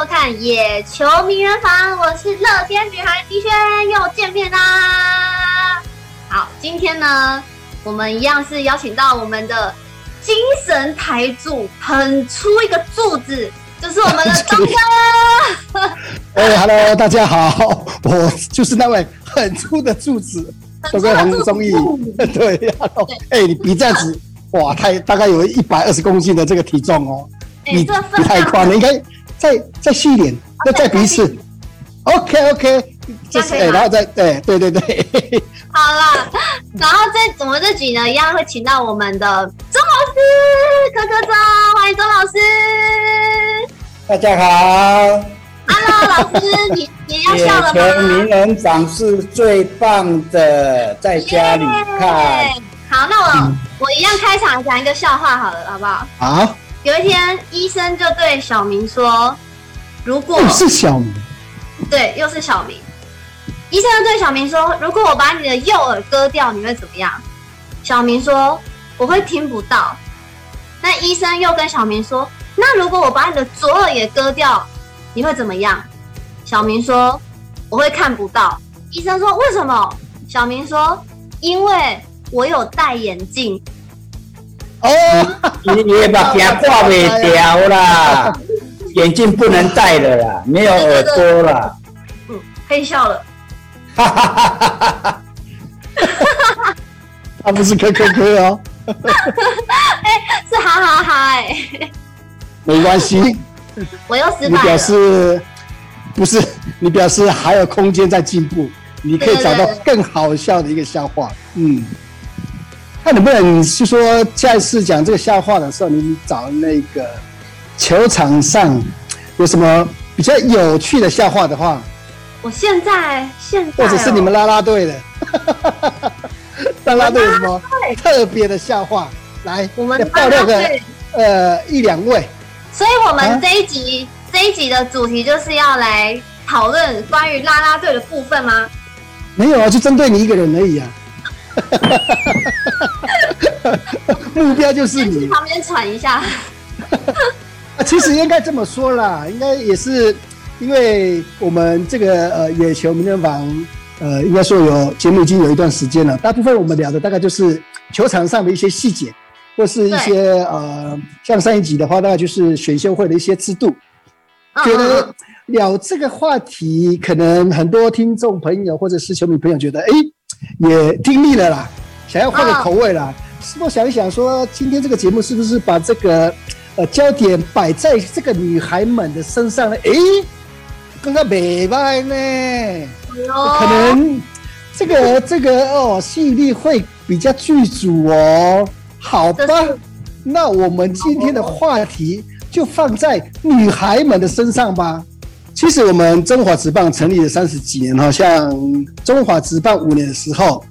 收看《野球名人房》，我是乐天女孩迪轩，又见面啦。好，今天呢，我们一样是邀请到我们的精神台柱，很粗一个柱子，就是我们的 东哥。哎哈喽，大家好，我就是那位很粗的柱子，东哥黄宗义。对呀，哎，你比这样子，哇，太大概有一百二十公斤的这个体重哦。你你太宽了，应该再再细一点，要再比一次。OK OK，这是哎，然后再对对对对。好了，然后这我们这集呢，一样会请到我们的钟老师，柯柯钟，欢迎钟老师。大家好。Hello，老师，你你要笑了吗？野球名人房是最棒的，在家里看。好，那我我一样开场讲一个笑话好了，好不好？好。有一天，医生就对小明说：“如果是小明，对，又是小明。医生就对小明说：‘如果我把你的右耳割掉，你会怎么样？’小明说：‘我会听不到。’那医生又跟小明说：‘那如果我把你的左耳也割掉，你会怎么样？’小明说：‘我会看不到。’医生说：‘为什么？’小明说：‘因为我有戴眼镜。’哦，你你也把牙挂没掉啦，眼镜不能戴了啦，没有耳朵了。嗯，可以笑了。哈哈哈哈哈哈！哈哈他不是咳咳咳哦。哎，是哈哈哈哎。没关系。我又失败。你表示不是？你表示还有空间在进步，你可以找到更好笑的一个笑话。嗯。那能不能是说下一次讲这个笑话的时候，你找那个球场上有什么比较有趣的笑话的话，我现在现在、哦、或者是你们啦啦队的，啦啦队有什么特别的笑话？来，我们爆料个呃一两位。所以我们这一集、啊、这一集的主题就是要来讨论关于啦啦队的部分吗？没有啊，就针对你一个人而已啊。目标就是你旁边喘一下。其实应该这么说啦，应该也是因为我们这个呃野球名人房呃，应该说有节目已经有一段时间了。大部分我们聊的大概就是球场上的一些细节，或是一些呃，像上一集的话，大概就是选秀会的一些制度。嗯、觉得聊这个话题，可能很多听众朋友或者是球迷朋友觉得，哎。也听腻了啦，想要换个口味啦。是不是想一想说，今天这个节目是不是把这个呃焦点摆在这个女孩们的身上呢？诶，刚刚没办呢，可能这个这个哦吸引力会比较具足哦。好吧，那我们今天的话题就放在女孩们的身上吧。其实我们中华职棒成立了三十几年，好像中华职棒五年的时候，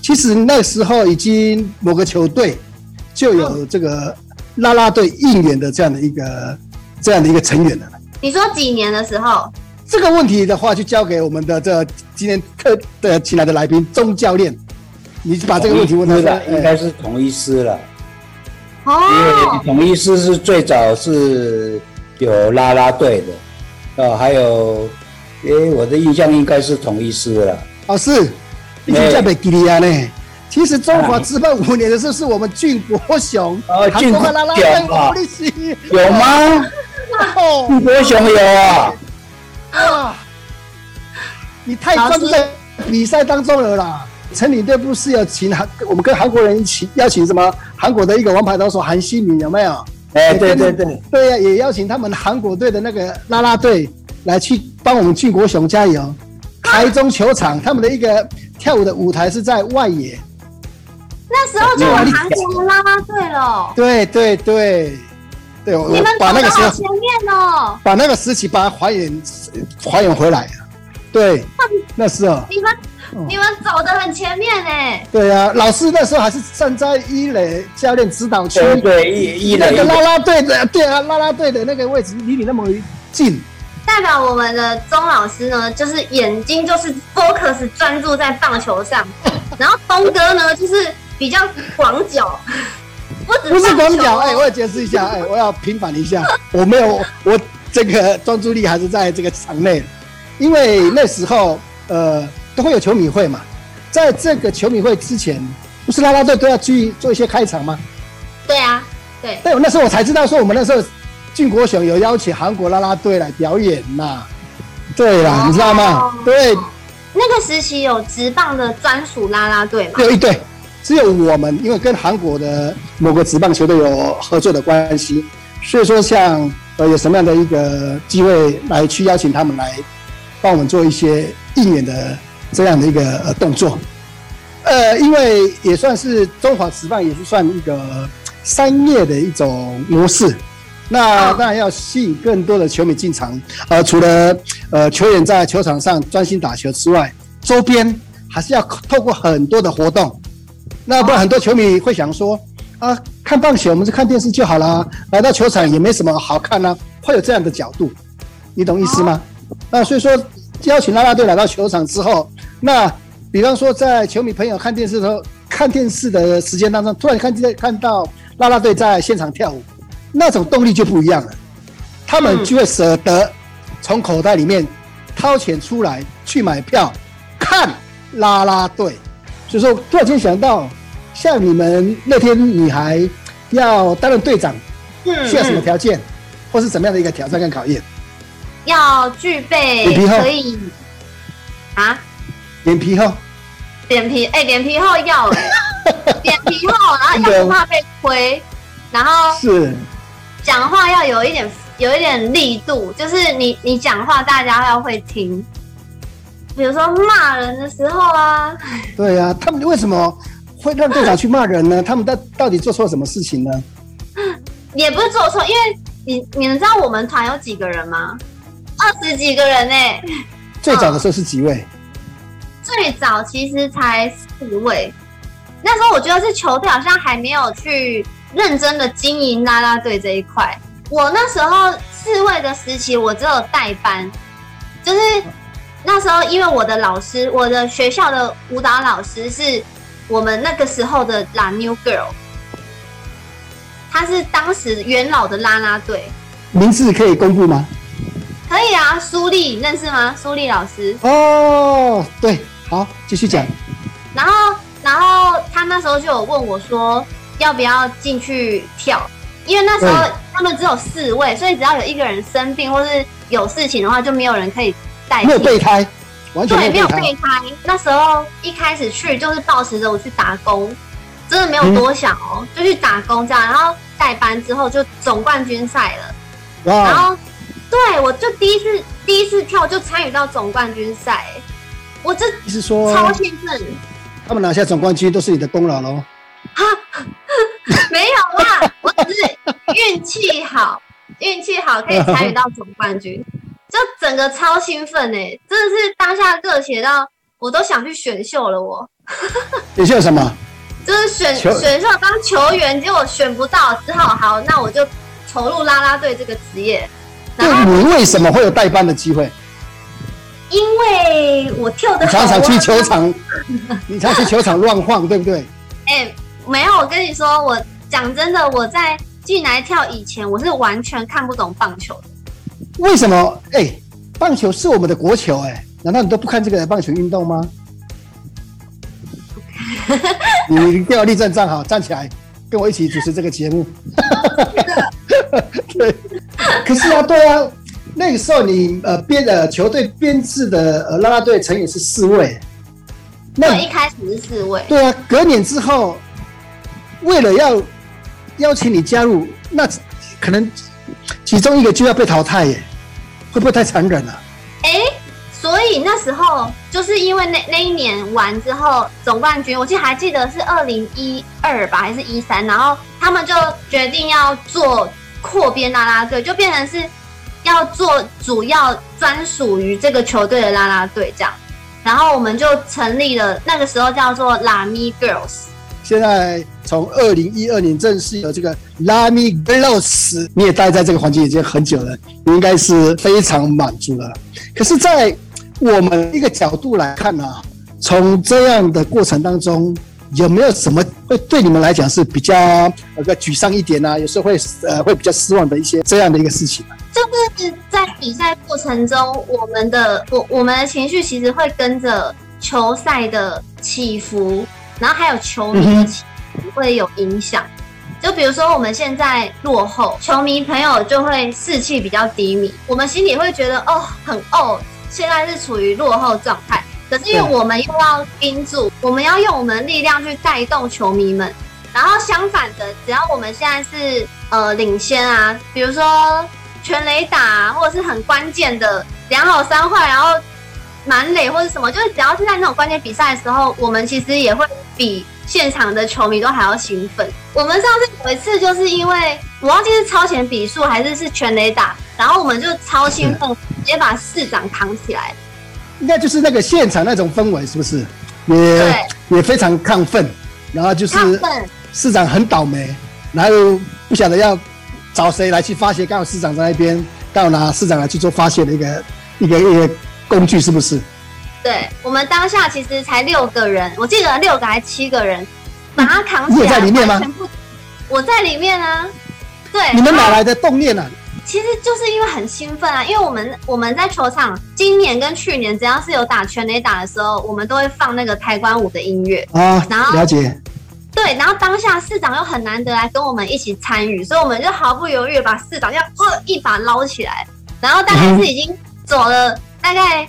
其实那时候已经某个球队就有这个啦啦队应援的这样的一个这样的一个成员了。你说几年的时候？这个问题的话，就交给我们的这今天特的请来的来宾钟教练，你把这个问题问他了，应该是同一师了。哦，因为统一师是最早是有啦啦队的。哦，还有，诶、欸，我的印象应该是统一师了。哦，是，你就叫北吉利亚呢。其实中华职棒五年的时候，是我们俊国雄。哦，俊国雄啊，有吗？哦，俊国雄有啊。啊，你太专注在比赛当中了啦。成领队不是要请韩，我们跟韩国人一起邀请什么？韩国的一个王牌投手韩西敏有没有？哎，对对对，对呀，也邀请他们韩国队的那个啦啦队来去帮我们俊国雄加油。台中球场他们的一个跳舞的舞台是在外野，那时候就有韩国的啦啦队了。对对对，对，我们把那个时候前面哦，把那个时期把它还原还原回来。对，那时候你们。你们走的很前面哎！对呀、啊，老师那时候还是站在一垒教练指导区，对对，一一垒那个啦啦队的，对啊，啦啦队的那个位置离你那么近，代表我们的钟老师呢，就是眼睛就是 focus 专注在棒球上，然后峰哥呢就是比较广角，不是广角，哎、欸，我要解释一下，哎、欸，我要平反一下，我没有我。这个专注力还是在这个场内，因为那时候呃都会有球迷会嘛，在这个球迷会之前，不是啦啦队都要去做一些开场吗？对啊，对。对，那时候我才知道说我们那时候俊国雄有邀请韩国啦啦队来表演呐。对啦，哦、你知道吗？对。那个时期有职棒的专属啦啦队吗？有一队，只有我们，因为跟韩国的某个职棒球队有合作的关系，所以说像呃有什么样的一个机会来去邀请他们来帮我们做一些应援的这样的一个呃动作，呃，因为也算是中华职棒也是算一个商业的一种模式。那当然要吸引更多的球迷进场，呃，除了呃球员在球场上专心打球之外，周边还是要透过很多的活动。那不然很多球迷会想说，啊，看棒球我们是看电视就好啦，来到球场也没什么好看呢，会有这样的角度，你懂意思吗？那所以说邀请啦啦队来到球场之后，那比方说在球迷朋友看电视的时候，看电视的时间当中，突然看见看到啦啦队在现场跳舞。那种动力就不一样了，他们就会舍得从口袋里面掏钱出来去买票看啦啦队。所以说，突然间想到，像你们那天女孩要担任队长，需要什么条件，或是怎么样的一个挑战跟考验？要具备可以啊？脸皮厚？脸皮哎，脸皮厚要 脸皮厚，然后又不怕被亏，然后是。讲话要有一点有一点力度，就是你你讲话大家要会听。比如说骂人的时候啊，对呀、啊，他们为什么会让队长去骂人呢？他们到到底做错什么事情呢？也不是做错，因为你你们知道我们团有几个人吗？二十几个人呢、欸。最早的时候是几位？嗯、最早其实才四位。那时候我觉得是球队好像还没有去。认真的经营啦啦队这一块，我那时候四位的时期，我只有代班，就是那时候因为我的老师，我的学校的舞蹈老师是我们那个时候的 New Girl，他是当时元老的啦啦队，名字可以公布吗？可以啊，苏丽认识吗？苏丽老师哦，对，好，继续讲。然后，然后他那时候就有问我说。要不要进去跳？因为那时候他们只有四位，所以只要有一个人生病或是有事情的话，就没有人可以代替。没有备胎，完全对，没有备胎。那时候一开始去就是抱持着我去打工，真的没有多想哦，嗯、就去打工这样。然后代班之后就总冠军赛了，然后对我就第一次第一次跳就参与到总冠军赛，我这是说超兴奋。他们拿下总冠军都是你的功劳喽。哈，没有啦，我只是运气好，运气好可以参与到总冠军，就整个超兴奋哎，真的是当下热血到我都想去选秀了我。选秀什么？就是选球选秀当球员，结果选不到，只好好，那我就投入啦啦队这个职业。那，你为什么会有代班的机会？因为我跳的常常去球场，你常去球场乱晃，对不对？哎、欸。没有，我跟你说，我讲真的，我在进来跳以前，我是完全看不懂棒球的。为什么？哎、欸，棒球是我们的国球、欸，哎，难道你都不看这个棒球运动吗？你定要立正站好，站起来，跟我一起主持这个节目。对，可是啊，对啊，那个时候你呃编的球队编制的呃啦啦队成员是四位，那一开始是四位。对啊，隔年之后。为了要邀请你加入，那可能其中一个就要被淘汰耶，会不会太残忍了？哎，所以那时候就是因为那那一年完之后总冠军，我记得还记得是二零一二吧，还是一三？然后他们就决定要做扩编啦啦队，就变成是要做主要专属于这个球队的啦啦队这样。然后我们就成立了，那个时候叫做 Lami Girls。现在从二零一二年正式有这个 Lami Girls，你也待在这个环境已经很久了，你应该是非常满足了。可是，在我们一个角度来看呢、啊，从这样的过程当中，有没有什么会对你们来讲是比较那个沮丧一点呢、啊？有时候会呃会比较失望的一些这样的一个事情。就是在比赛过程中，我们的我我们的情绪其实会跟着球赛的起伏，然后还有球迷的起伏会有影响。就比如说我们现在落后，球迷朋友就会士气比较低迷，我们心里会觉得哦很哦，现在是处于落后状态。可是因为我们又要盯住，我们要用我们的力量去带动球迷们。然后相反的，只要我们现在是呃领先啊，比如说全垒打啊，或者是很关键的两好三坏，然后满垒或者什么，就是只要是在那种关键比赛的时候，我们其实也会比现场的球迷都还要兴奋。我们上次有一次就是因为我忘记是超前比数还是是全垒打，然后我们就超兴奋，直接把市长扛起来。应该就是那个现场那种氛围，是不是？也也非常亢奋，然后就是市长很倒霉，然后不晓得要找谁来去发泄，刚好市长在那边，刚好拿市长来去做发泄的一个一个一个工具，是不是？对，我们当下其实才六个人，我记得六个还七个人把他扛起来。你也在里面吗？我在里面啊。对。你们哪来的动念呢、啊？其实就是因为很兴奋啊，因为我们我们在球场，今年跟去年只要是有打全垒打的时候，我们都会放那个台湾舞的音乐啊，然后了解。对，然后当下市长又很难得来跟我们一起参与，所以我们就毫不犹豫把市长要呃一把捞起来，然后大概是已经走了大概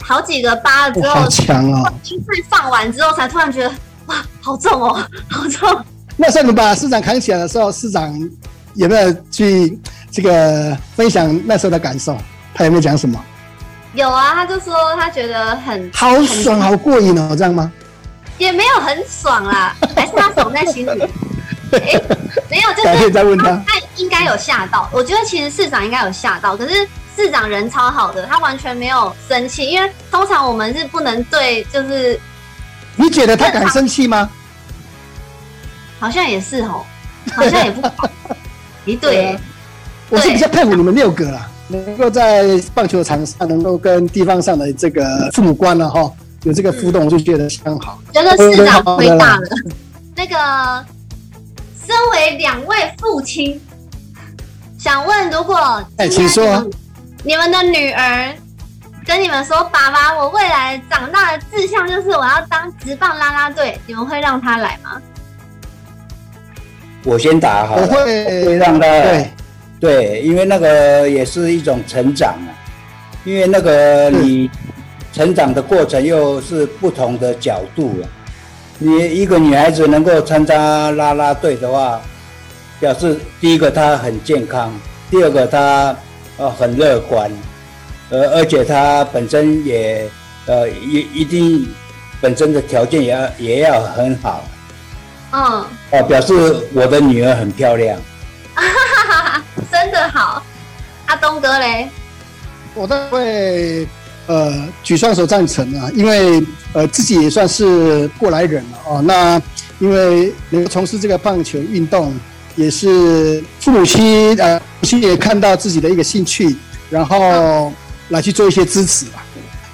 好几个八之后，好强哦！比赛放完之后，才突然觉得哇，好重哦，好重。那时候你把市长扛起来的时候，市长有没有去？这个分享那时候的感受，他有没有讲什么？有啊，他就说他觉得很好爽，好过瘾哦，这样吗？也没有很爽啦，还是他爽在心里。哎，没有，就是可以再问他，他应该有吓到。我觉得其实市长应该有吓到，可是市长人超好的，他完全没有生气，因为通常我们是不能对，就是你觉得他敢生气吗？好像也是哦，好像也不，一对。我是比较佩服你们六个啦，能够在棒球场上能够跟地方上的这个父母官了哈，有这个互动，我就觉得相好。觉得市长亏大了。那个，身为两位父亲，想问，如果哎，请说，你们的女儿跟你们说，爸爸，我未来长大的志向就是我要当职棒啦啦队，你们会让他来吗？我先打好，我会，我会让他对。对，因为那个也是一种成长啊，因为那个你成长的过程又是不同的角度了。你一个女孩子能够参加啦啦队的话，表示第一个她很健康，第二个她呃很乐观，而而且她本身也呃一一定本身的条件也要也要很好。嗯。哦，表示我的女儿很漂亮。哈哈哈哈真的好，阿东哥嘞，我都会呃举双手赞成啊，因为呃自己也算是过来人了哦。那因为能从事这个棒球运动，也是父母亲呃母亲也看到自己的一个兴趣，然后来去做一些支持吧。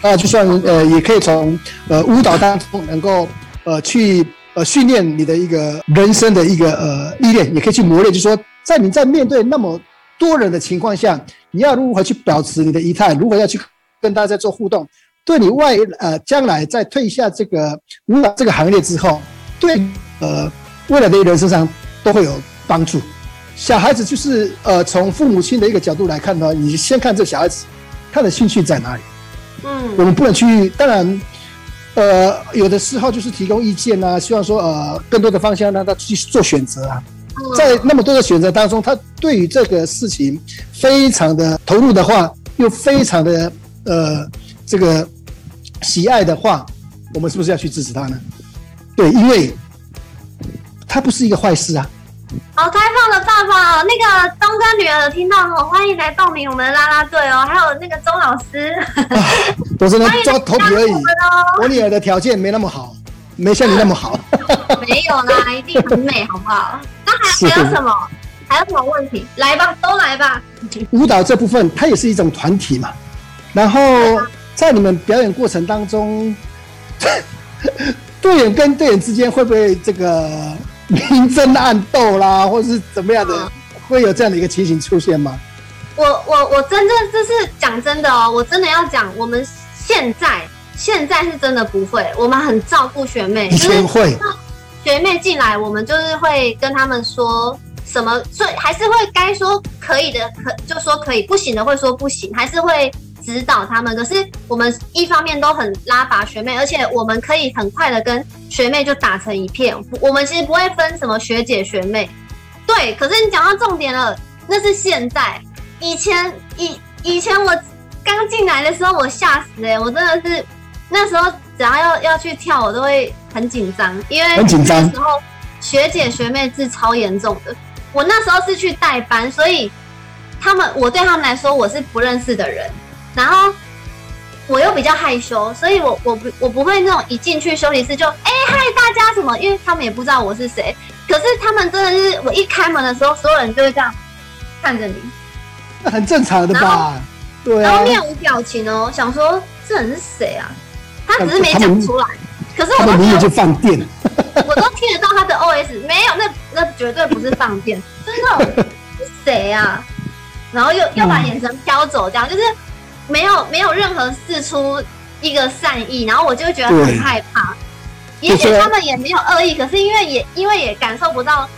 那就算呃也可以从呃舞蹈当中能够呃去呃训练你的一个人生的一个呃历练，也可以去磨练，就说。在你在面对那么多人的情况下，你要如何去保持你的仪态？如何要去跟大家做互动？对你外呃将来在退下这个舞蹈这个行业之后，对呃未来的人身上都会有帮助。小孩子就是呃从父母亲的一个角度来看的话，你先看这小孩子他的兴趣在哪里。嗯，我们不能去，当然呃有的时候就是提供意见啊，希望说呃更多的方向让他去做选择啊。在那么多的选择当中，他对于这个事情非常的投入的话，又非常的呃这个喜爱的话，我们是不是要去支持他呢？对，因为他不是一个坏事啊。好开放的爸爸，那个东哥女儿有听到哦，欢迎来报名我们的啦啦队哦，还有那个周老师，啊、我只能抓头皮而已。我女儿的条件没那么好，没像你那么好。没有啦，一定很美，好不好？那还还有什么？还有什么问题？来吧，都来吧。舞蹈这部分，它也是一种团体嘛。然后在你们表演过程当中，队员跟队员之间会不会这个明争暗斗啦，或者是怎么样的？会有这样的一个情形出现吗？我我我真正这是讲真的哦，我真的要讲，我们现在现在是真的不会，我们很照顾学妹，以前会，学妹进来，我们就是会跟他们说什么，所以还是会该说可以的，可就说可以，不行的会说不行，还是会指导他们。可是我们一方面都很拉拔学妹，而且我们可以很快的跟学妹就打成一片，我们其实不会分什么学姐学妹。对，可是你讲到重点了，那是现在，以前以以前我刚进来的时候，我吓死哎、欸，我真的是那时候。只要要要去跳，我都会很紧张，因为很紧张。那时候学姐学妹是超严重的。我那时候是去代班，所以他们我对他们来说我是不认识的人，然后我又比较害羞，所以我我不我不会那种一进去休息室就哎嗨大家什么，因为他们也不知道我是谁。可是他们真的是我一开门的时候，所有人就会这样看着你，那很正常的吧？对啊。然后面无表情哦，想说这人是谁啊？他只是没讲出来，可是我都听就放电，我都听得到他的 OS，没有，那那绝对不是放电，真的是谁啊？然后又又把眼神飘走，这样就是没有没有任何事出一个善意，然后我就觉得很害怕。也许他们也没有恶意，可是因为也因为也感受不到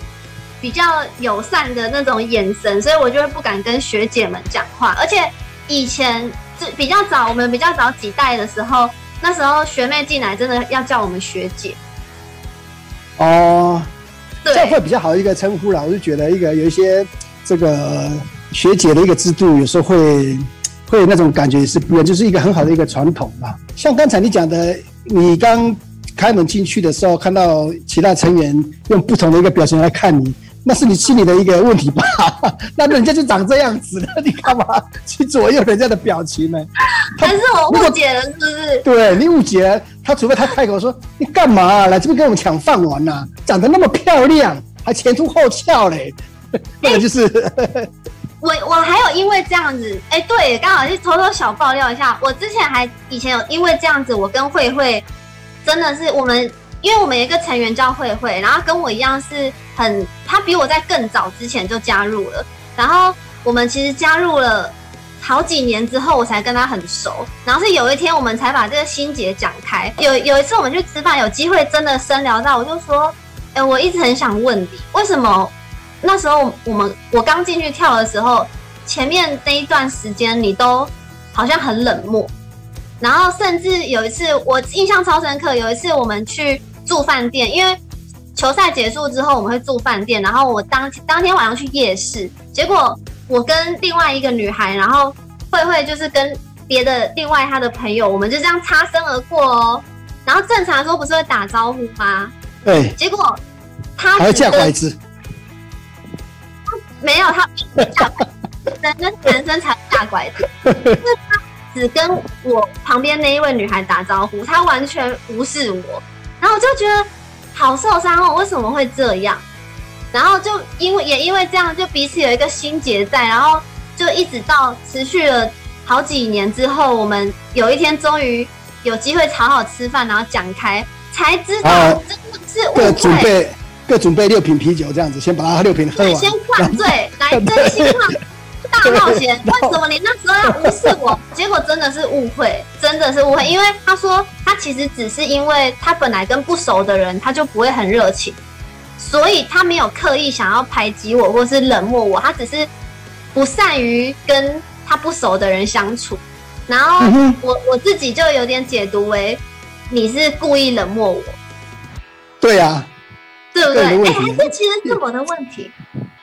比较友善的那种眼神，所以我就会不敢跟学姐们讲话。而且以前就比较早，我们比较早几代的时候。那时候学妹进来，真的要叫我们学姐。哦，对，这样会比较好一个称呼啦。我就觉得一个有一些这个学姐的一个制度，有时候会会有那种感觉是不一样，就是一个很好的一个传统嘛。像刚才你讲的，你刚开门进去的时候，看到其他成员用不同的一个表情来看你。那是你心里的一个问题吧？那人家就长这样子了，你干嘛去左右人家的表情呢？还是我误解了，是不是？对，你误解了他，除非他开口说：“你干嘛、啊、来这边跟我们抢饭碗呐、啊？长得那么漂亮，还前凸后翘嘞。欸”那个就是 我，我还有因为这样子，哎、对，刚好是偷偷小爆料一下，我之前还以前有因为这样子，我跟慧慧真的是我们。因为我们有一个成员叫慧慧，然后跟我一样是很，她比我在更早之前就加入了。然后我们其实加入了好几年之后，我才跟她很熟。然后是有一天我们才把这个心结讲开。有有一次我们去吃饭，有机会真的深聊到，我就说：“哎，我一直很想问你，为什么那时候我们我刚进去跳的时候，前面那一段时间你都好像很冷漠。然后甚至有一次我印象超深刻，有一次我们去。”住饭店，因为球赛结束之后我们会住饭店，然后我当当天晚上去夜市，结果我跟另外一个女孩，然后慧慧就是跟别的另外她的朋友，我们就这样擦身而过哦。然后正常说不是会打招呼吗？对。结果他还架拐子，没有他架拐子，男生男生才架拐子，就是他只跟我旁边那一位女孩打招呼，他完全无视我。然后我就觉得好受伤哦，为什么会这样？然后就因为也因为这样，就彼此有一个心结在，然后就一直到持续了好几年之后，我们有一天终于有机会好好吃饭，然后讲开，才知道真的是误会。各准备各准备六瓶啤酒，这样子先把它六瓶喝完，先灌醉，来真心话。大冒险，为什么你那时候要无视我？结果真的是误会，真的是误会。因为他说他其实只是因为他本来跟不熟的人他就不会很热情，所以他没有刻意想要排挤我或是冷漠我，他只是不善于跟他不熟的人相处。然后我我自己就有点解读为你是故意冷漠我。对呀，对不对？哎，还是其实是我的问题。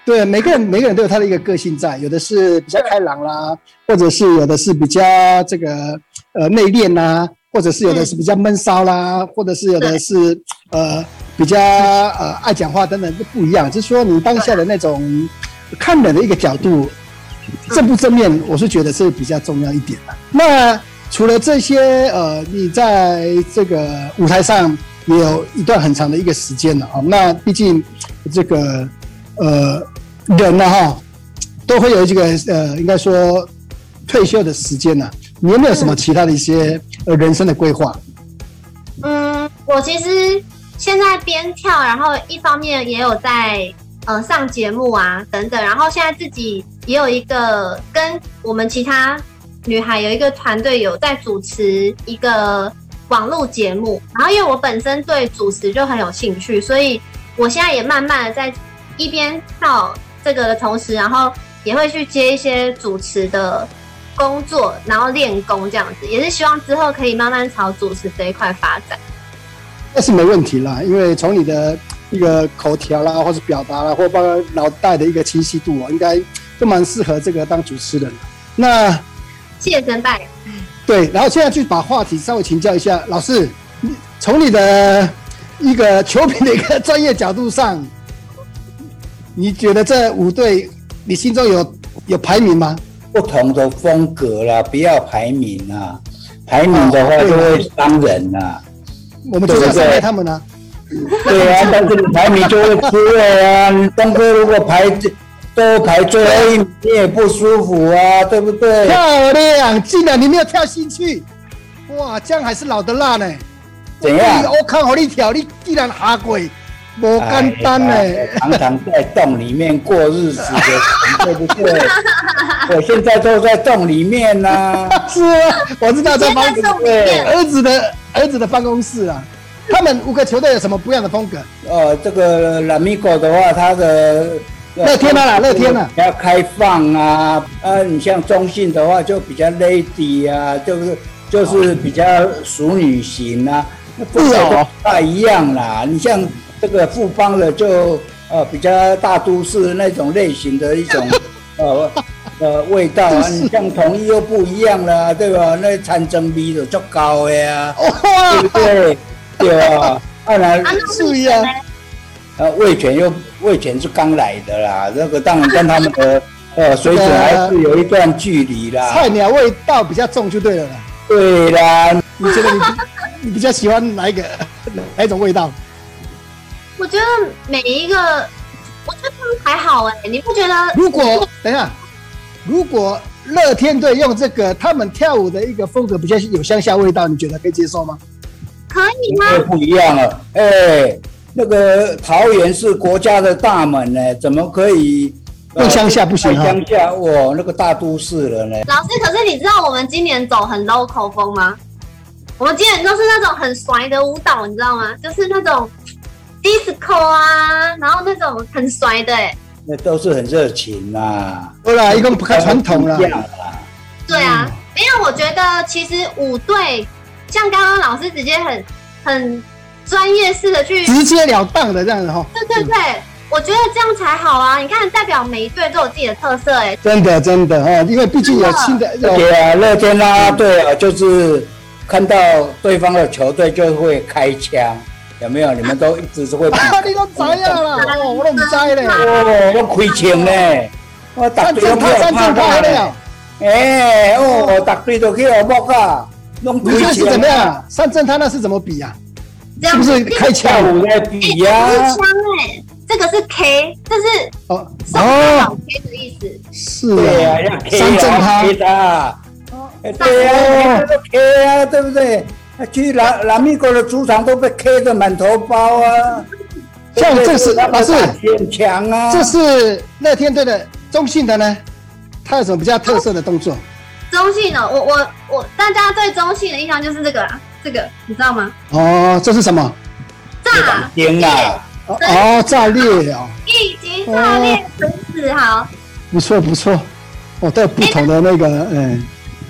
对，每个人每个人都有他的一个个性在，有的是比较开朗啦，或者是有的是比较这个呃内敛啦，或者是有的是比较闷骚啦，或者是有的是呃比较呃爱讲话等等都不一样。就是说你当下的那种看人的一个角度正不正面，我是觉得是比较重要一点的。那除了这些呃，你在这个舞台上也有一段很长的一个时间了啊。那毕竟这个呃。人呢，哈，都会有这个呃，应该说退休的时间呢。你有没有什么其他的一些呃人生的规划？嗯，我其实现在边跳，然后一方面也有在呃上节目啊等等，然后现在自己也有一个跟我们其他女孩有一个团队有在主持一个网络节目，然后因为我本身对主持就很有兴趣，所以我现在也慢慢的在一边跳这个的同时，然后也会去接一些主持的工作，然后练功这样子，也是希望之后可以慢慢朝主持这一块发展。那是没问题啦，因为从你的一个口条啦，或是表达啦，或包括脑袋的一个清晰度啊，应该都蛮适合这个当主持人。那谢谢曾拜。对，然后现在去把话题稍微请教一下老师，从你的一个球评的一个专业角度上，你觉得这五队你心中有有排名吗？不同的风格啦，不要排名啊，排名的话就会伤人呐、啊。我们就是要伤害他们呢、啊。对啊，但是你排名就会出位啊。东哥如果排都排最后一名，你也不舒服啊，对不对？漂亮，竟然你没有跳进去，哇，这样还是老的辣呢。怎样？我看好你跳，你竟然下跪，不简单呢。常常在洞里面过日子的，对不对？我现在都在洞里面呢、啊。是啊，我知道在办公室，儿子的儿子的办公室啊。他们五个球队有什么不一样的风格？呃，这个拉米戈的话，他的乐天啊，乐天啊，比较开放啊。啊，你像中信的话，就比较 lady 啊，就是就是比较淑女型啊。那不太一样啦。你像这个富邦的就呃比较大都市那种类型的一种 呃。呃，味道啊，你像统一又不一样了，对吧？那产生比就足高的 呀，对不对？对啊，当然是呀。呃，味全又味全是刚来的啦，那个当然跟他们的呃水准还是有一段距离啦。菜鸟味道比较重就对了啦。对啦，你觉得你 你比较喜欢哪一个哪一种味道？我觉得每一个，我觉得他们还好哎，你不觉得？如果等一下。如果乐天队用这个，他们跳舞的一个风格比较有乡下味道，你觉得可以接受吗？可以吗？不一样了，哎、欸，那个桃园是国家的大门呢，怎么可以不乡下不行？乡下哇，那个大都市了呢。老师，可是你知道我们今年走很 local 风吗？我们今年都是那种很甩的舞蹈，你知道吗？就是那种 disco 啊，然后那种很甩的、欸。那都是很热情啦，对啦，一个不太传统啦。对啊，没有，我觉得其实舞队像刚刚老师直接很很专业式的去直截了当的这样子哈。对对对，我觉得这样才好啊！你看，代表每一队都有自己的特色哎。真的真的哈，因为毕竟有新的。对啊，乐天啦，对啊，就是看到对方的球队就会开枪。有没有？你们都一直是会比。你都知呀啦，我都唔知咧。哦，我亏钱咧，我打队都去拍拍咧。哎，哦，打队都去我摸啊，弄亏钱。你这是怎么样？上阵他那是怎么比呀？是不是开枪在比呀？枪哎，这个是 K，这是哦哦 K 的意思。是啊，要 K 啊，对呀，这个 K 啊，对不对？去拉拉米戈的主场都被 K 的满头包啊！像这是老师很强啊！这是乐天队的中信的呢，他有什么比较特色的动作？中信的，我我我，大家对中信的印象就是这个啦，这个你知道吗？哦，这是什么？炸天啊！哦，炸裂啊！一级炸裂，很自豪。不错不错，哦，都有不同的那个嗯，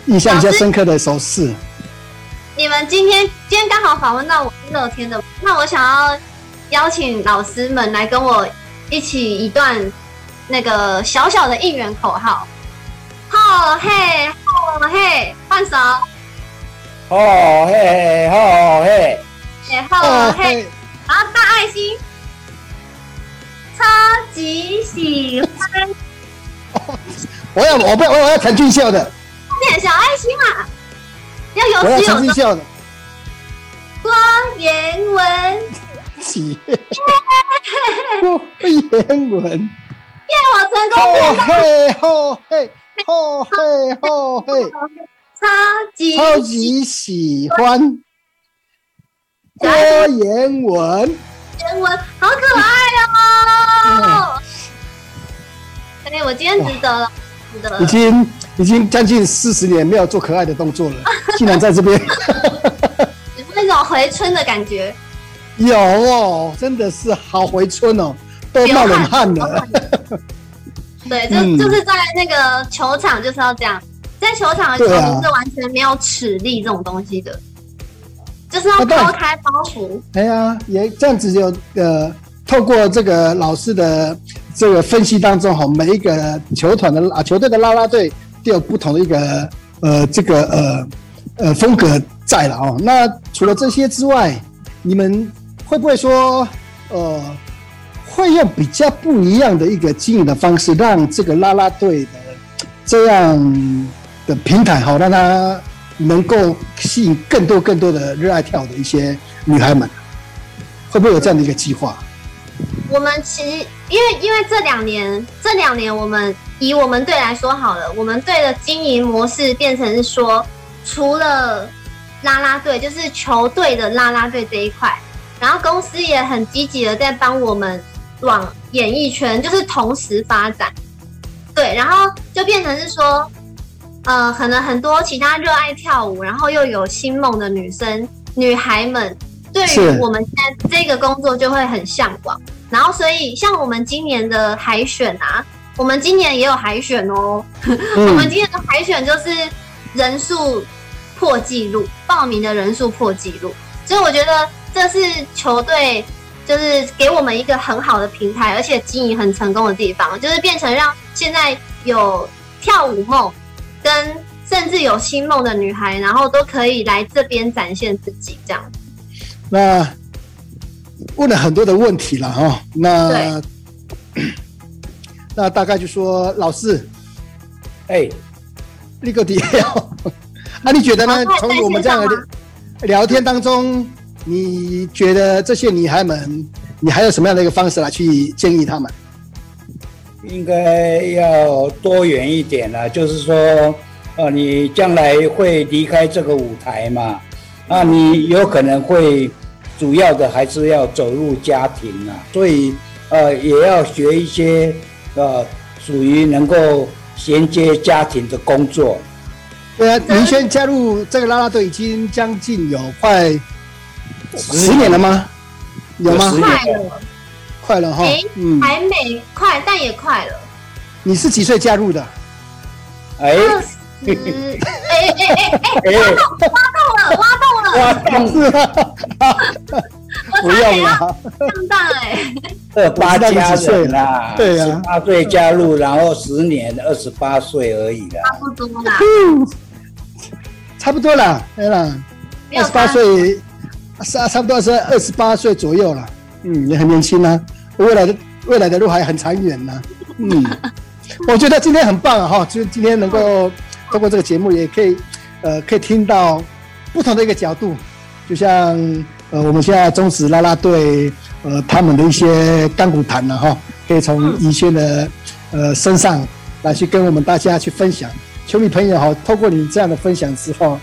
印象比较深刻的手势。你们今天今天刚好访问到我是乐天的，那我想要邀请老师们来跟我一起一段那个小小的应援口号。吼嘿吼嘿，换手。吼嘿吼嘿，吼嘿，然后大爱心，超级喜欢。我要我不要我要陈俊秀的。点小爱心嘛。要有有成绩效的，郭言文，起，郭言文，耶！我成功了，嘿吼嘿，吼嘿吼嘿，超级超级喜欢郭言文，言文好可爱哦。哎我今天值得了，值得了。已经已经将近四十年没有做可爱的动作了，竟然在这边，有那种回春的感觉。有哦，真的是好回春哦，都冒冷汗了。对，就、嗯、就是在那个球场就是要这样，在球场的球迷是完全没有尺力这种东西的，啊、就是要抛开包袱。哎呀，也这样子就呃，透过这个老师的这个分析当中哈，每一个球团的啊球队的啦啦队都有不同的一个呃这个呃呃风格在了哦。那除了这些之外，你们会不会说呃？会用比较不一样的一个经营的方式，让这个啦啦队的这样的平台哈，让它能够吸引更多更多的热爱跳的一些女孩们，会不会有这样的一个计划？我们其实因为因为这两年这两年我们以我们队来说好了，我们队的经营模式变成是说，除了啦啦队，就是球队的啦啦队这一块，然后公司也很积极的在帮我们。往演艺圈就是同时发展，对，然后就变成是说，呃，可能很多其他热爱跳舞，然后又有星梦的女生、女孩们，对于我们现在这个工作就会很向往。然后，所以像我们今年的海选啊，我们今年也有海选哦。嗯、我们今年的海选就是人数破纪录，报名的人数破纪录，所以我觉得这是球队。就是给我们一个很好的平台，而且经营很成功的地方，就是变成让现在有跳舞梦跟甚至有心梦的女孩，然后都可以来这边展现自己这样。那问了很多的问题了哈，那 那大概就说老师，哎，立个底，那 你觉得呢？从我们这样的聊天当中。你觉得这些女孩们，你还有什么样的一个方式来去建议她们？应该要多元一点了，就是说，呃，你将来会离开这个舞台嘛？那你有可能会主要的还是要走入家庭啊，所以呃，也要学一些呃，属于能够衔接家庭的工作。对啊，明轩加入这个啦啦队已经将近有快。十年了吗？有吗？快了，快了哈。哎，嗯，还没快，但也快了。你是几岁加入的？哎，二十，哎哎哎哎，挖到了，挖到了，挖洞了。挖洞了。不用了，上当哎。二八加岁啦，对呀，十八岁加入，然后十年，二十八岁而已啦。差不多啦。差不多啦，对啦，二十八岁。差差不多是二十八岁左右了，嗯，也很年轻啊，未来的未来的路还很长远呢，嗯，我觉得今天很棒啊，哈，就是今天能够通过这个节目，也可以，呃，可以听到不同的一个角度，就像呃我们现在中职啦啦队，呃，他们的一些甘苦谈了哈，可以从宜萱的呃身上来去跟我们大家去分享，球迷朋友哈，透过你这样的分享之后，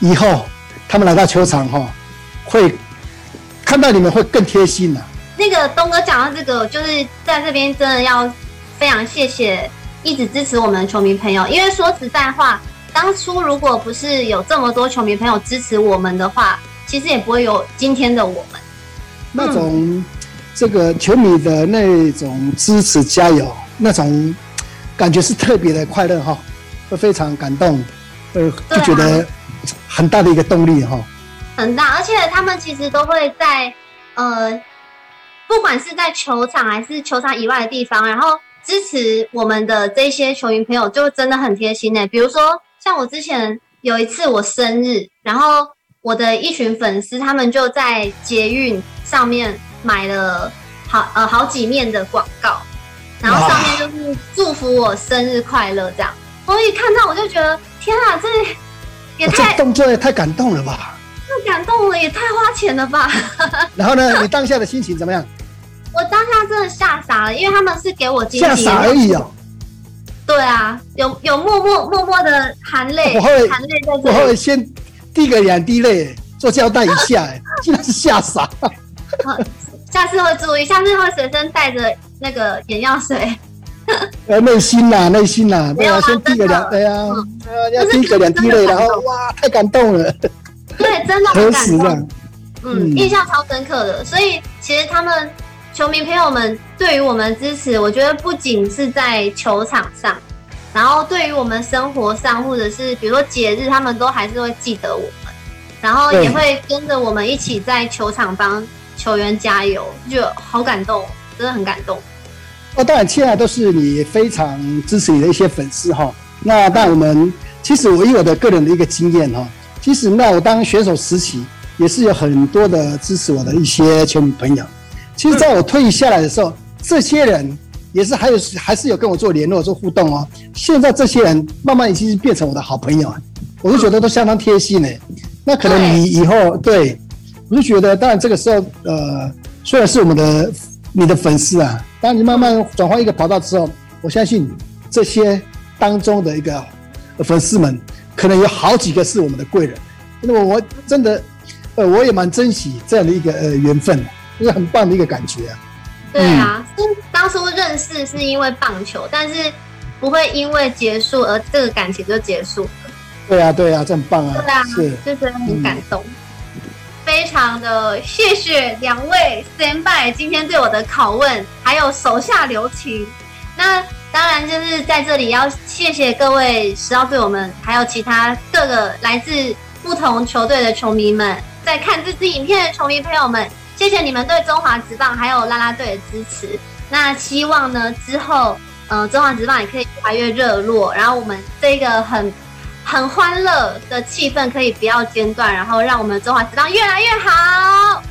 以后他们来到球场哈。会看到你们会更贴心呐、那个东哥讲到这个，就是在这边真的要非常谢谢一直支持我们的球迷朋友，因为说实在话，当初如果不是有这么多球迷朋友支持我们的话，其实也不会有今天的我们。那种这个球迷的那种支持加油，那种感觉是特别的快乐哈，会非常感动，呃，就觉得很大的一个动力哈。很大，而且他们其实都会在，呃，不管是在球场还是球场以外的地方，然后支持我们的这些球迷朋友，就真的很贴心呢。比如说，像我之前有一次我生日，然后我的一群粉丝他们就在捷运上面买了好呃好几面的广告，然后上面就是祝福我生日快乐这样。我一看到我就觉得，天啊，这也太动作也太感动了吧！太感动了，也太花钱了吧！然后呢，你当下的心情怎么样？我当下真的吓傻了，因为他们是给我惊喜，吓傻而已啊。对啊，有有默默默默的含泪，我会含泪在这里，我会先滴个两滴泪，做交代一下，哎，真的是吓傻。下次会注意，下次会随身带着那个眼药水。呃，内心呐，内心呐，对啊，先滴个两，对啊，要滴个两滴泪，然后哇，太感动了。对，真的很感动。嗯，印象超深刻的。所以其实他们球迷朋友们对于我们支持，我觉得不仅是在球场上，然后对于我们生活上，或者是比如说节日，他们都还是会记得我们，然后也会跟着我们一起在球场帮球员加油，就好感动，真的很感动。哦，当然，现在都是你非常支持你的一些粉丝哈。那当然，我们其实我以我的个人的一个经验哈，其实那我当选手时期也是有很多的支持我的一些球迷朋友。其实，在我退役下来的时候，这些人也是还有还是有跟我做联络、做互动哦。现在这些人慢慢已经变成我的好朋友，我就觉得都相当贴心呢。那可能你以后对，我就觉得，当然这个时候呃，虽然是我们的你的粉丝啊。当你慢慢转换一个跑道之后，我相信这些当中的一个粉丝们，可能有好几个是我们的贵人。那么我真的，呃，我也蛮珍惜这样的一个呃缘分，就是很棒的一个感觉啊。对啊，嗯，当初认识是因为棒球，但是不会因为结束而这个感情就结束了。对啊，对啊，这很棒啊。对啊，是，就是很感动。嗯非常的谢谢两位 stand by 今天对我的拷问，还有手下留情。那当然就是在这里要谢谢各位十号队友们，还有其他各个来自不同球队的球迷们，在看这支影片的球迷朋友们，谢谢你们对中华职棒还有啦啦队的支持。那希望呢之后，呃，中华职棒也可以越来越热络，然后我们这个很。很欢乐的气氛可以不要间断，然后让我们中华职棒越来越好。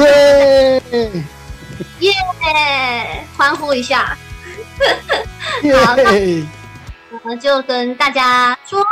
耶耶！欢呼一下.好，那我们就跟大家说。